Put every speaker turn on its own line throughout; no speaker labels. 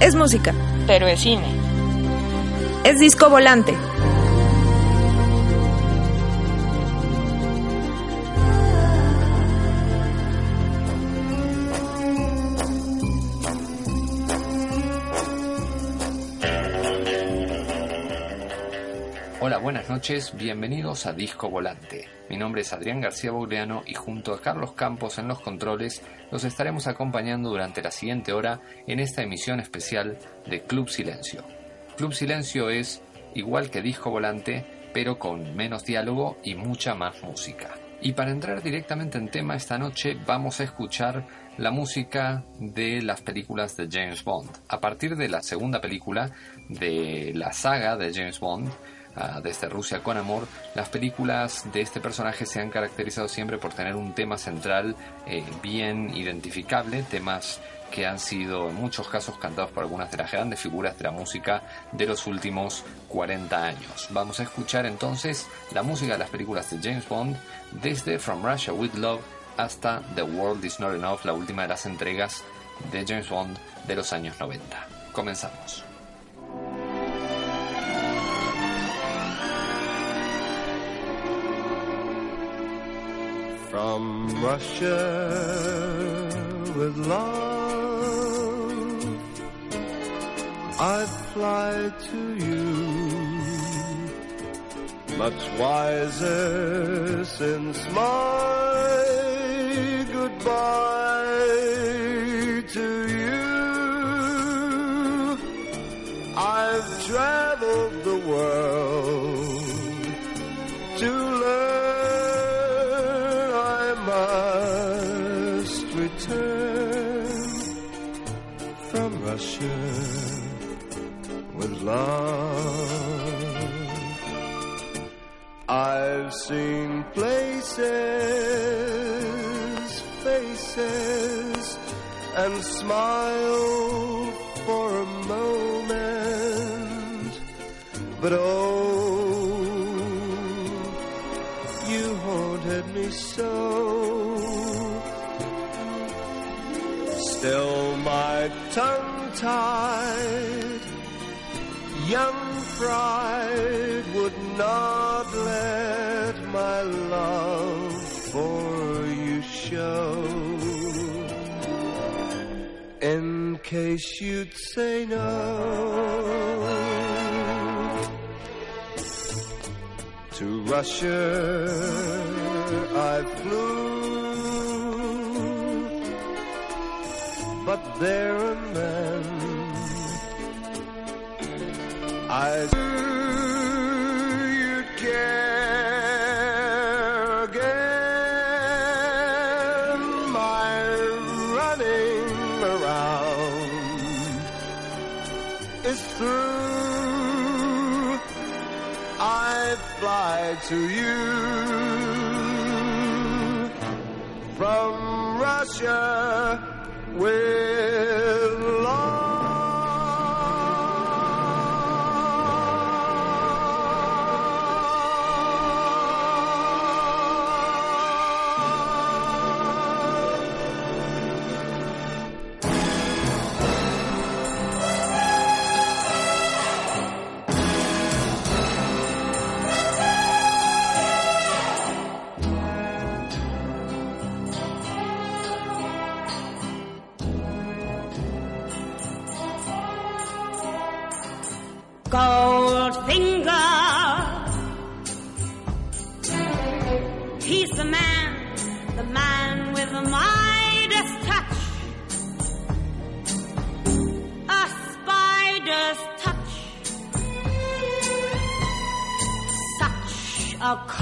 Es música.
Pero es cine.
Es disco volante.
Hola, buenas noches, bienvenidos a Disco Volante. Mi nombre es Adrián García Bauleano y junto a Carlos Campos en los controles los estaremos acompañando durante la siguiente hora en esta emisión especial de Club Silencio. Club Silencio es igual que Disco Volante, pero con menos diálogo y mucha más música. Y para entrar directamente en tema esta noche vamos a escuchar la música de las películas de James Bond. A partir de la segunda película de la saga de James Bond, desde Rusia con Amor, las películas de este personaje se han caracterizado siempre por tener un tema central eh, bien identificable, temas que han sido en muchos casos cantados por algunas de las grandes figuras de la música de los últimos 40 años. Vamos a escuchar entonces la música de las películas de James Bond desde From Russia with Love hasta The World Is Not Enough, la última de las entregas de James Bond de los años 90. Comenzamos.
From Russia with love, I fly to you, much wiser since my goodbye to you. I've traveled the world Seen places, faces, and smiled for a moment, but oh, you haunted me so. Still my tongue tied, young pride would not let my love for you show. In case you'd say no. To Russia I flew, but there and then I running around is through. I fly to you from Russia with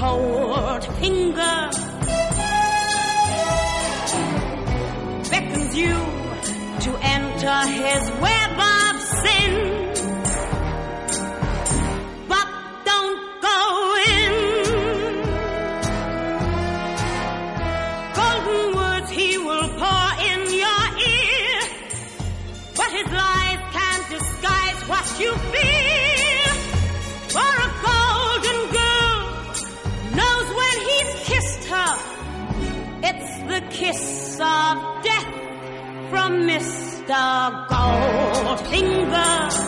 forward finger beckons you to enter his way. Goldfinger.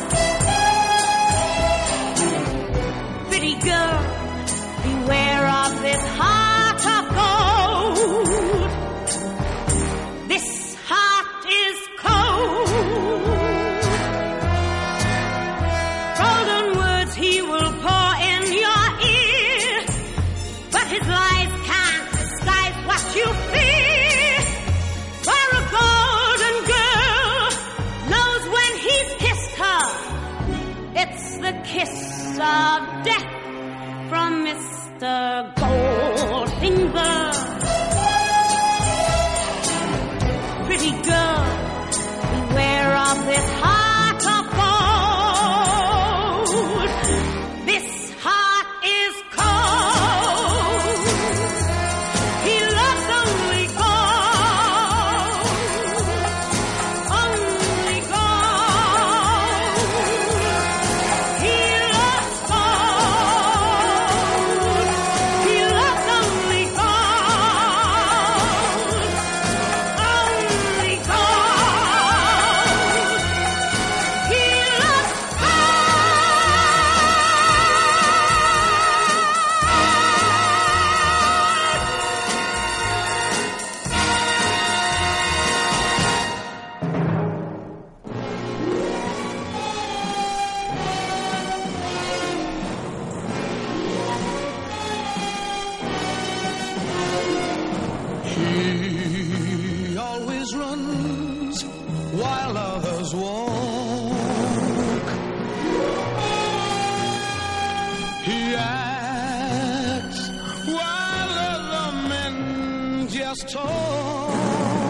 Oh.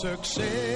success.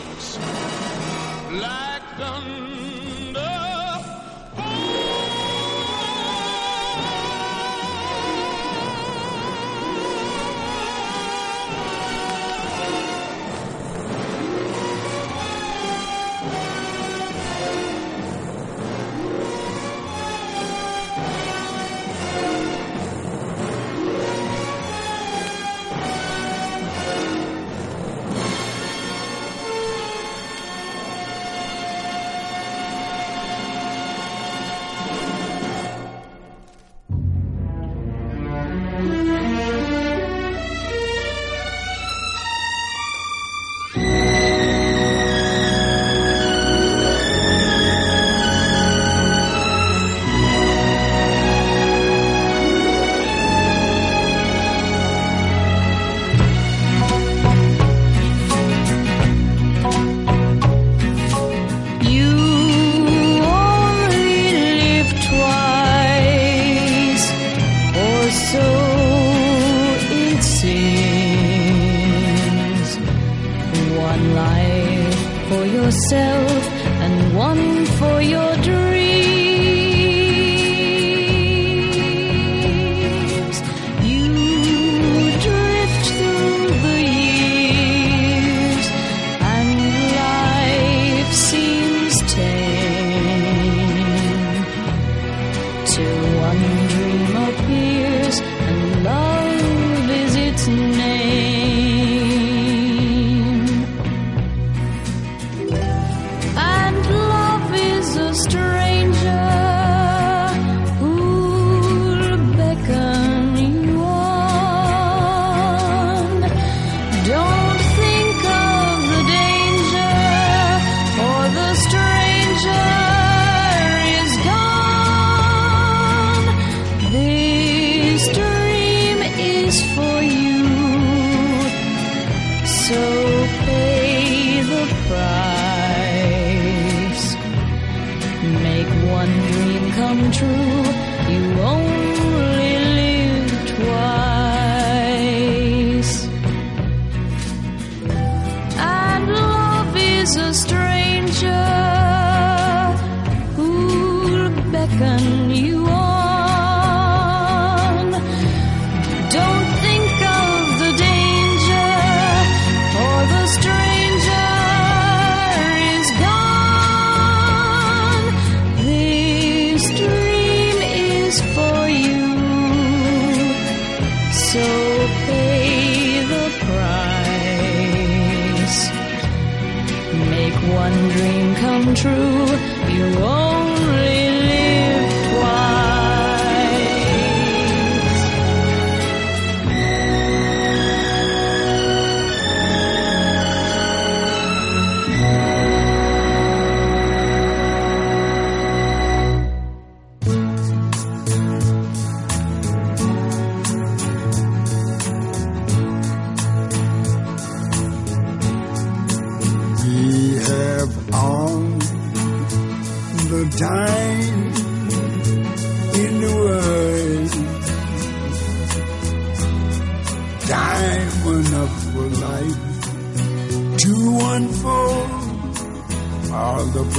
rings like thunder.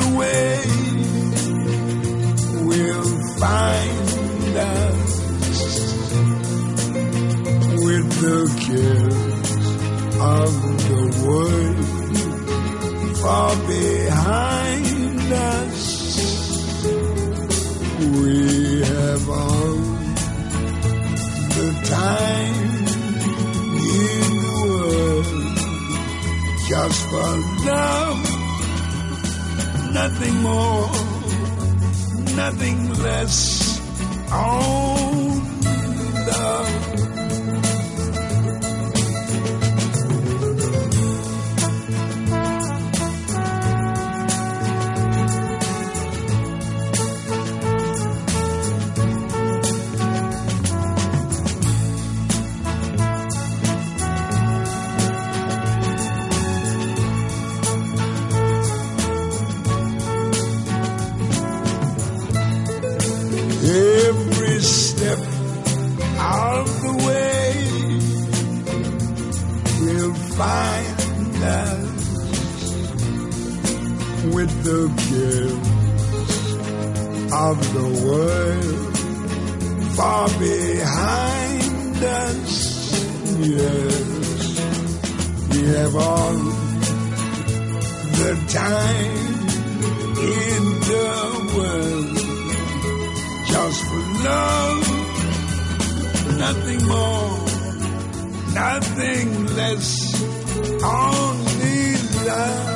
the way. Will find us. With the cares of the world far behind us. We have all the time in the world just for love, nothing more, nothing less. Only Yes, we have all the time in the world just for love, nothing more, nothing less, only love.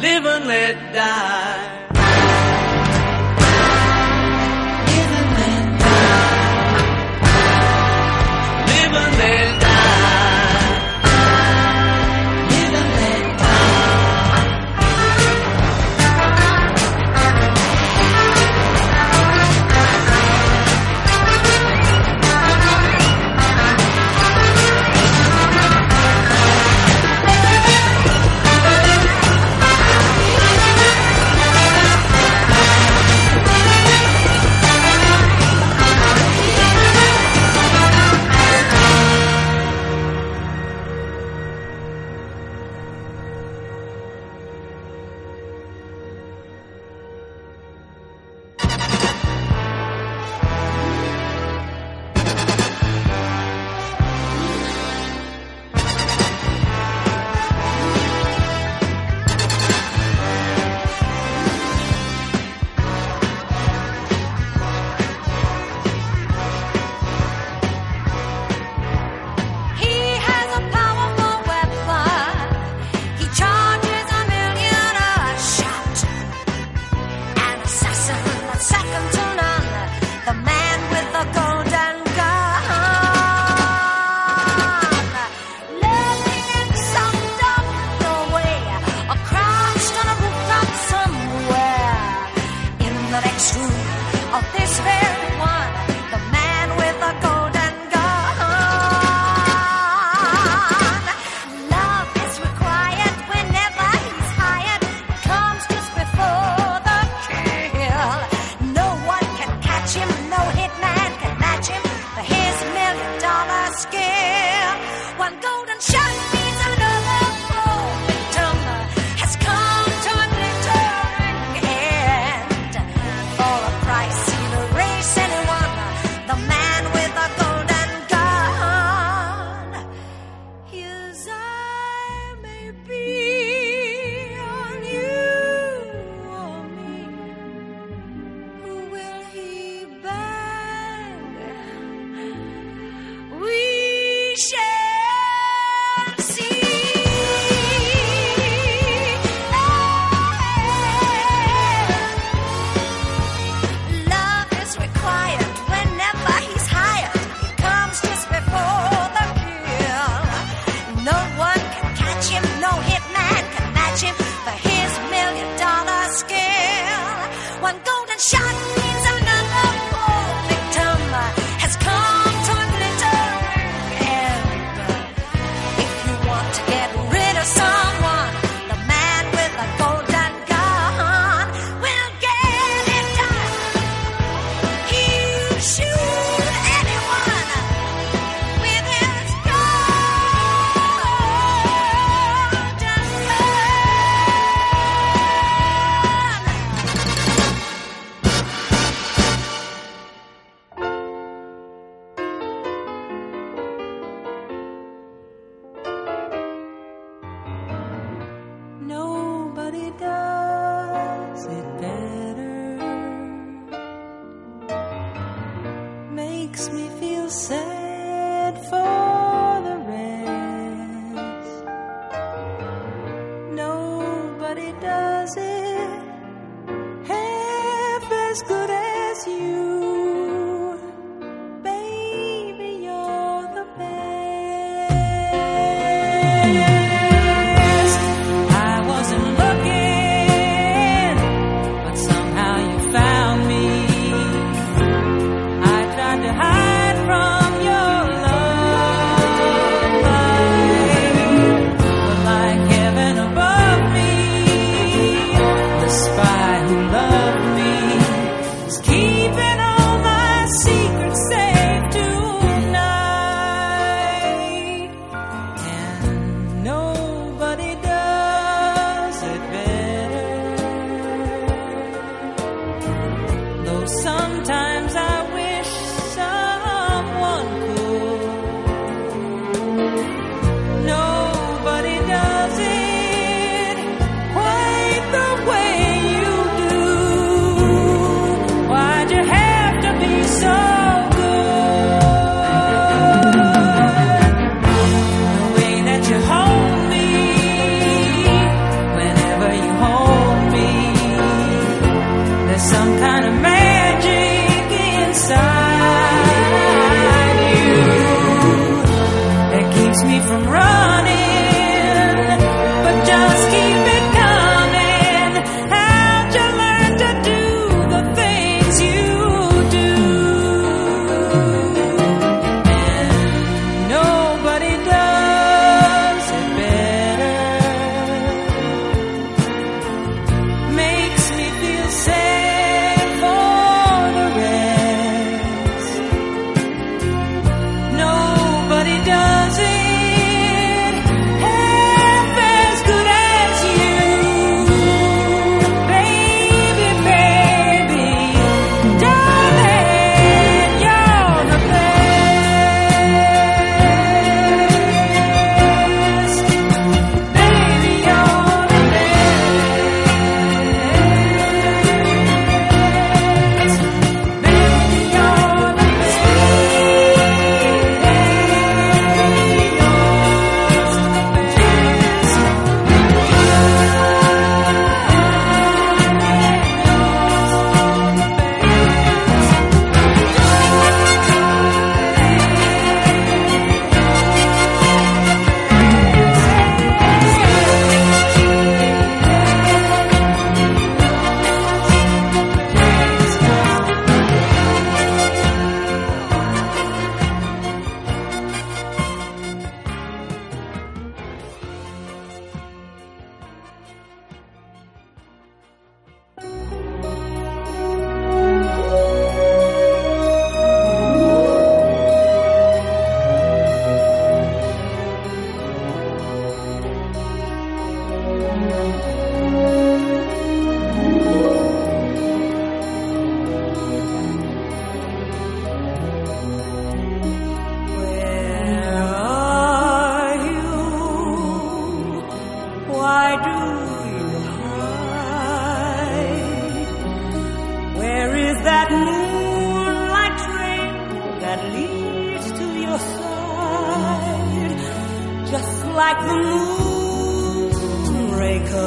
live and let die.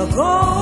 Moonraker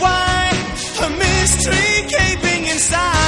why, a mystery gaping inside.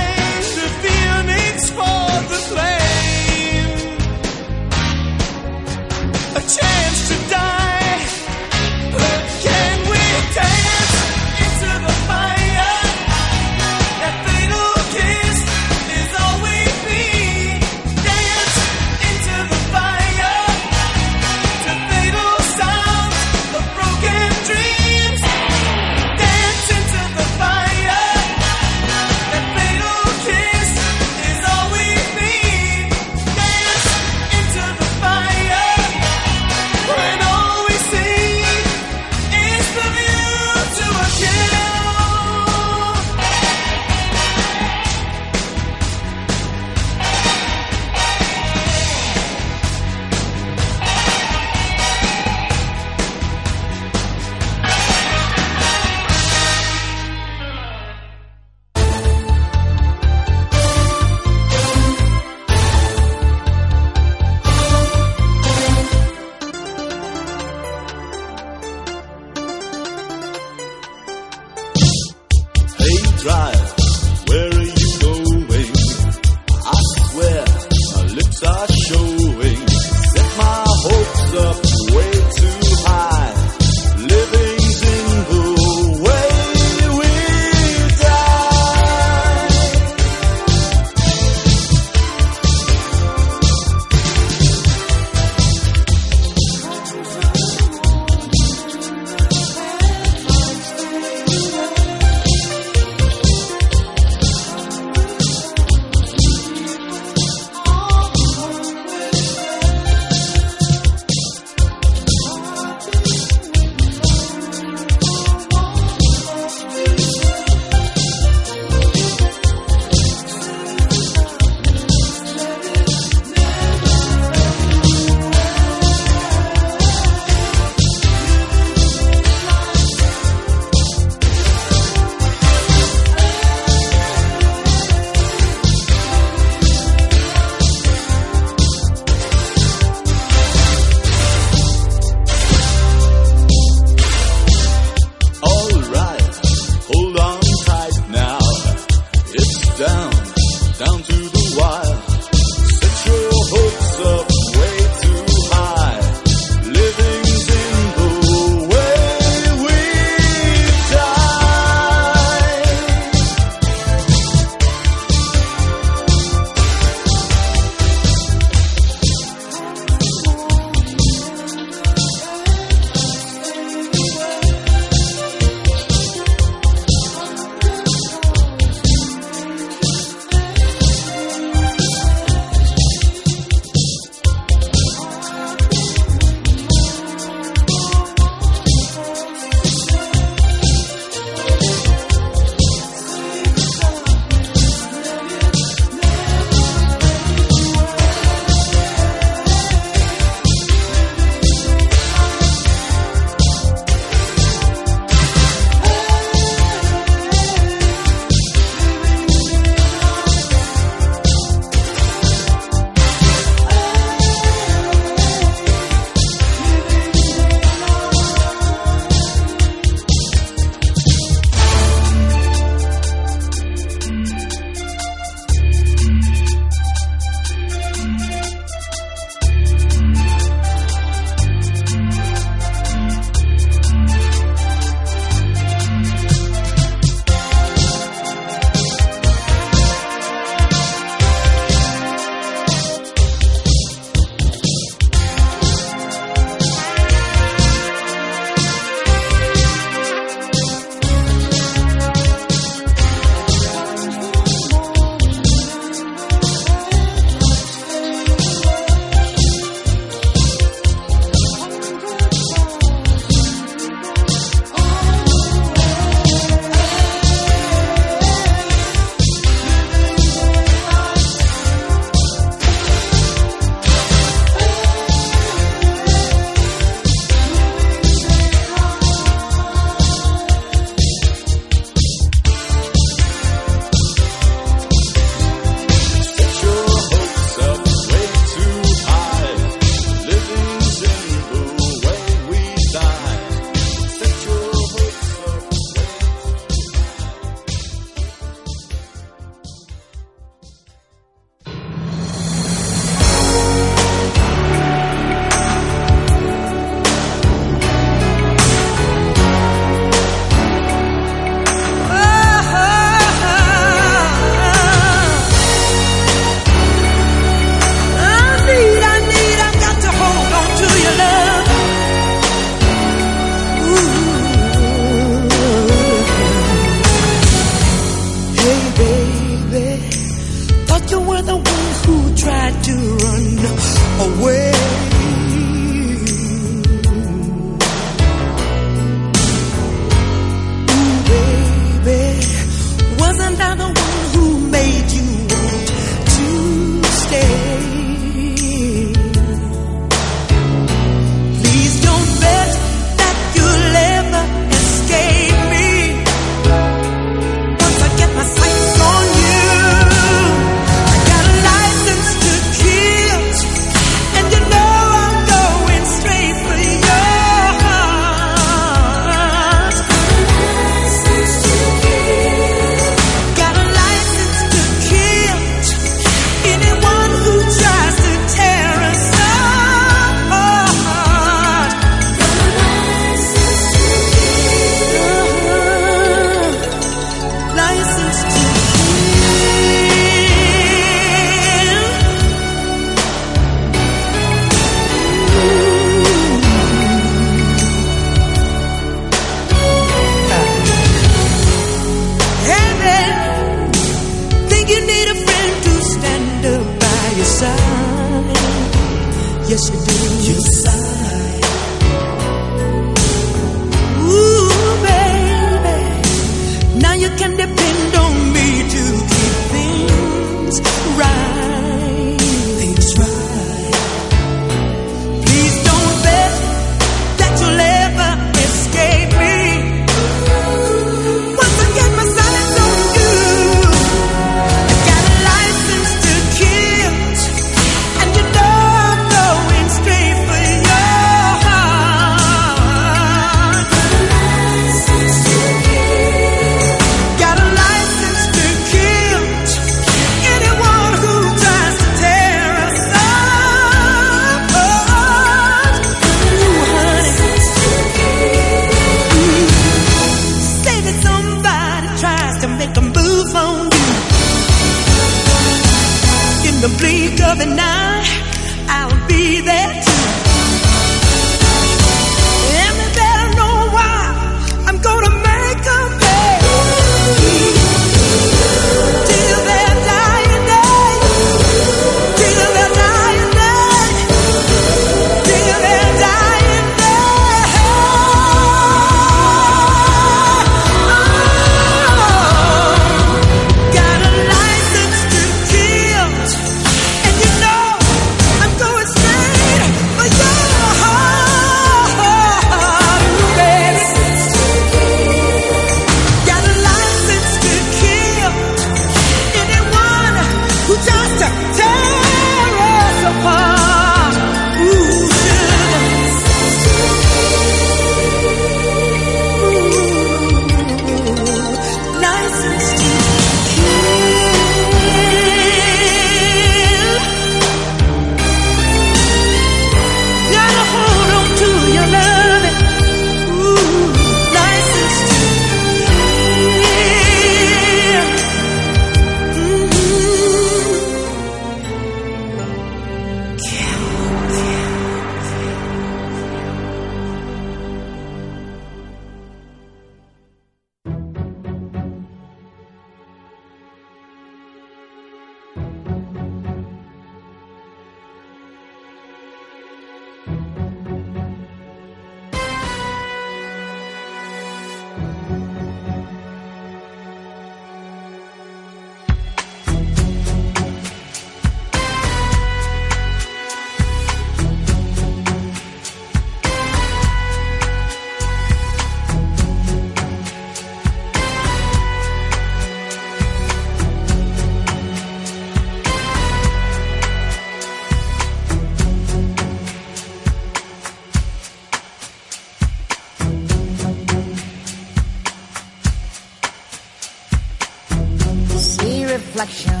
reflection.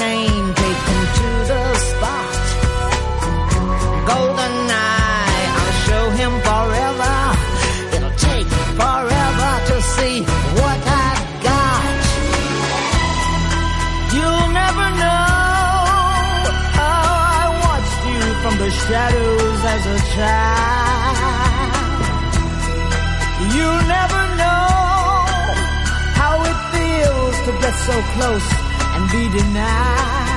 train, take him to the spot. Golden eye, I'll show him forever. It'll take forever to see what I've got. You'll never know how I watched you from the shadows as a child. You'll never know how it feels to get so close we deny.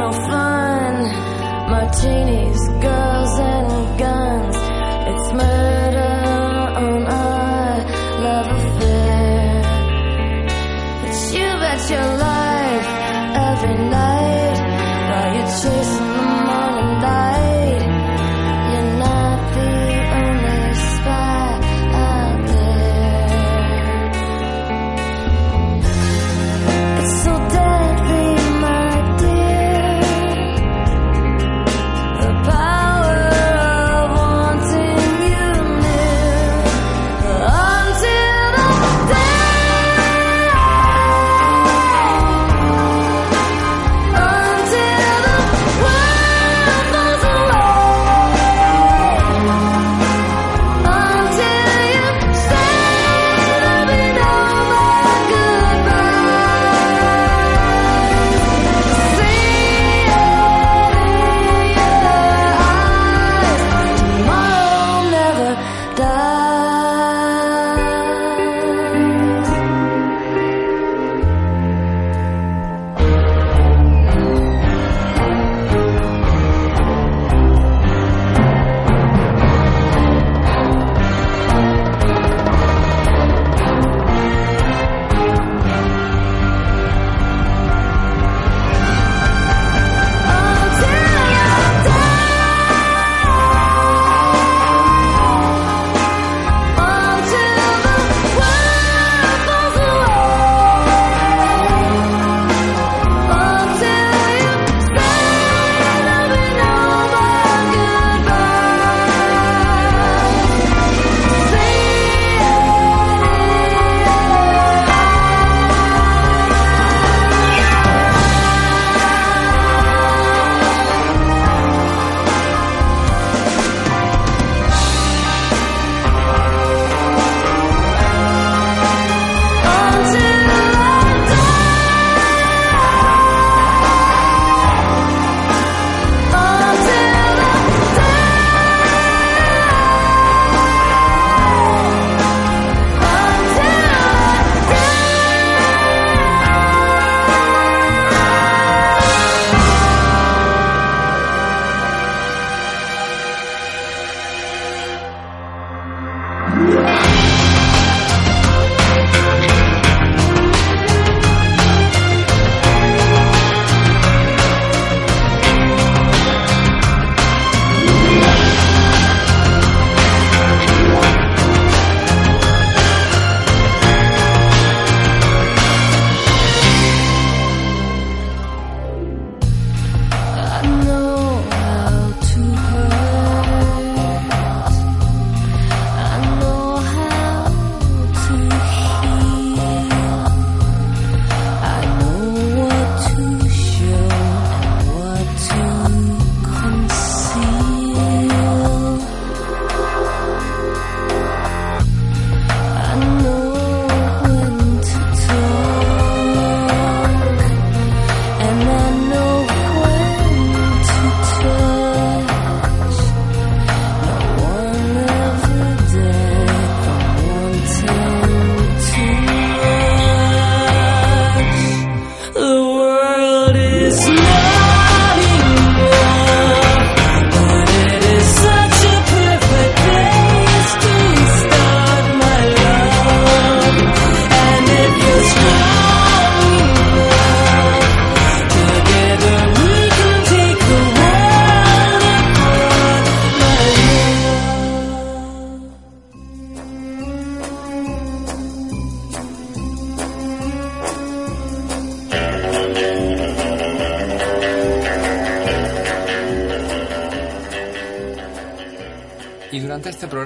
no fun. Martinis, girls, and guns. It's
murder.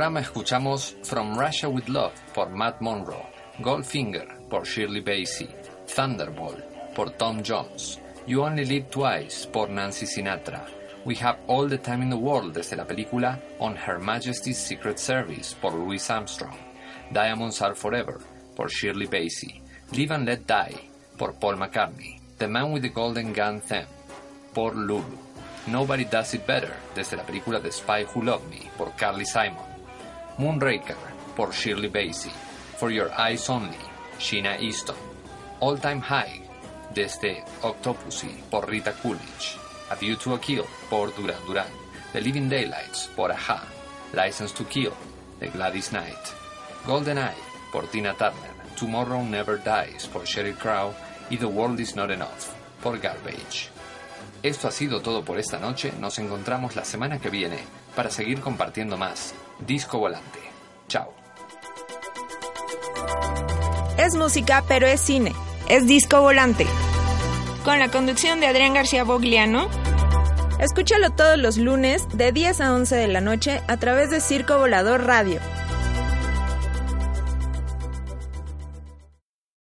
Programa escuchamos From Russia with Love por Matt Monro, Goldfinger por Shirley Bassey, Thunderball por Tom Jones, You Only Live Twice por Nancy Sinatra, We Have All the Time in the World desde la película On Her Majesty's Secret Service por Louis Armstrong, Diamonds Are Forever por Shirley Bassey, Live and Let Die por Paul McCartney, The Man with the Golden Gun Theme por Lulu, Nobody Does It Better desde la película The Spy Who Loved Me por Carly Simon, Moonraker por Shirley Bassey, For Your Eyes Only, Sheena Easton, All Time High desde Octopussy por Rita Coolidge, A View to a Kill por Duran Duran, The Living Daylights por Aja, License to Kill de Gladys Knight, Golden Eye por Tina Turner, Tomorrow Never Dies por Sheryl Crow. Y The World Is Not Enough por Garbage. Esto ha sido todo por esta noche, nos encontramos la semana que viene para seguir compartiendo más Disco Volante. Chao.
Es música, pero es cine. Es disco volante. Con la conducción de Adrián García Bogliano. Escúchalo todos los lunes de 10 a 11 de la noche a través de Circo Volador Radio.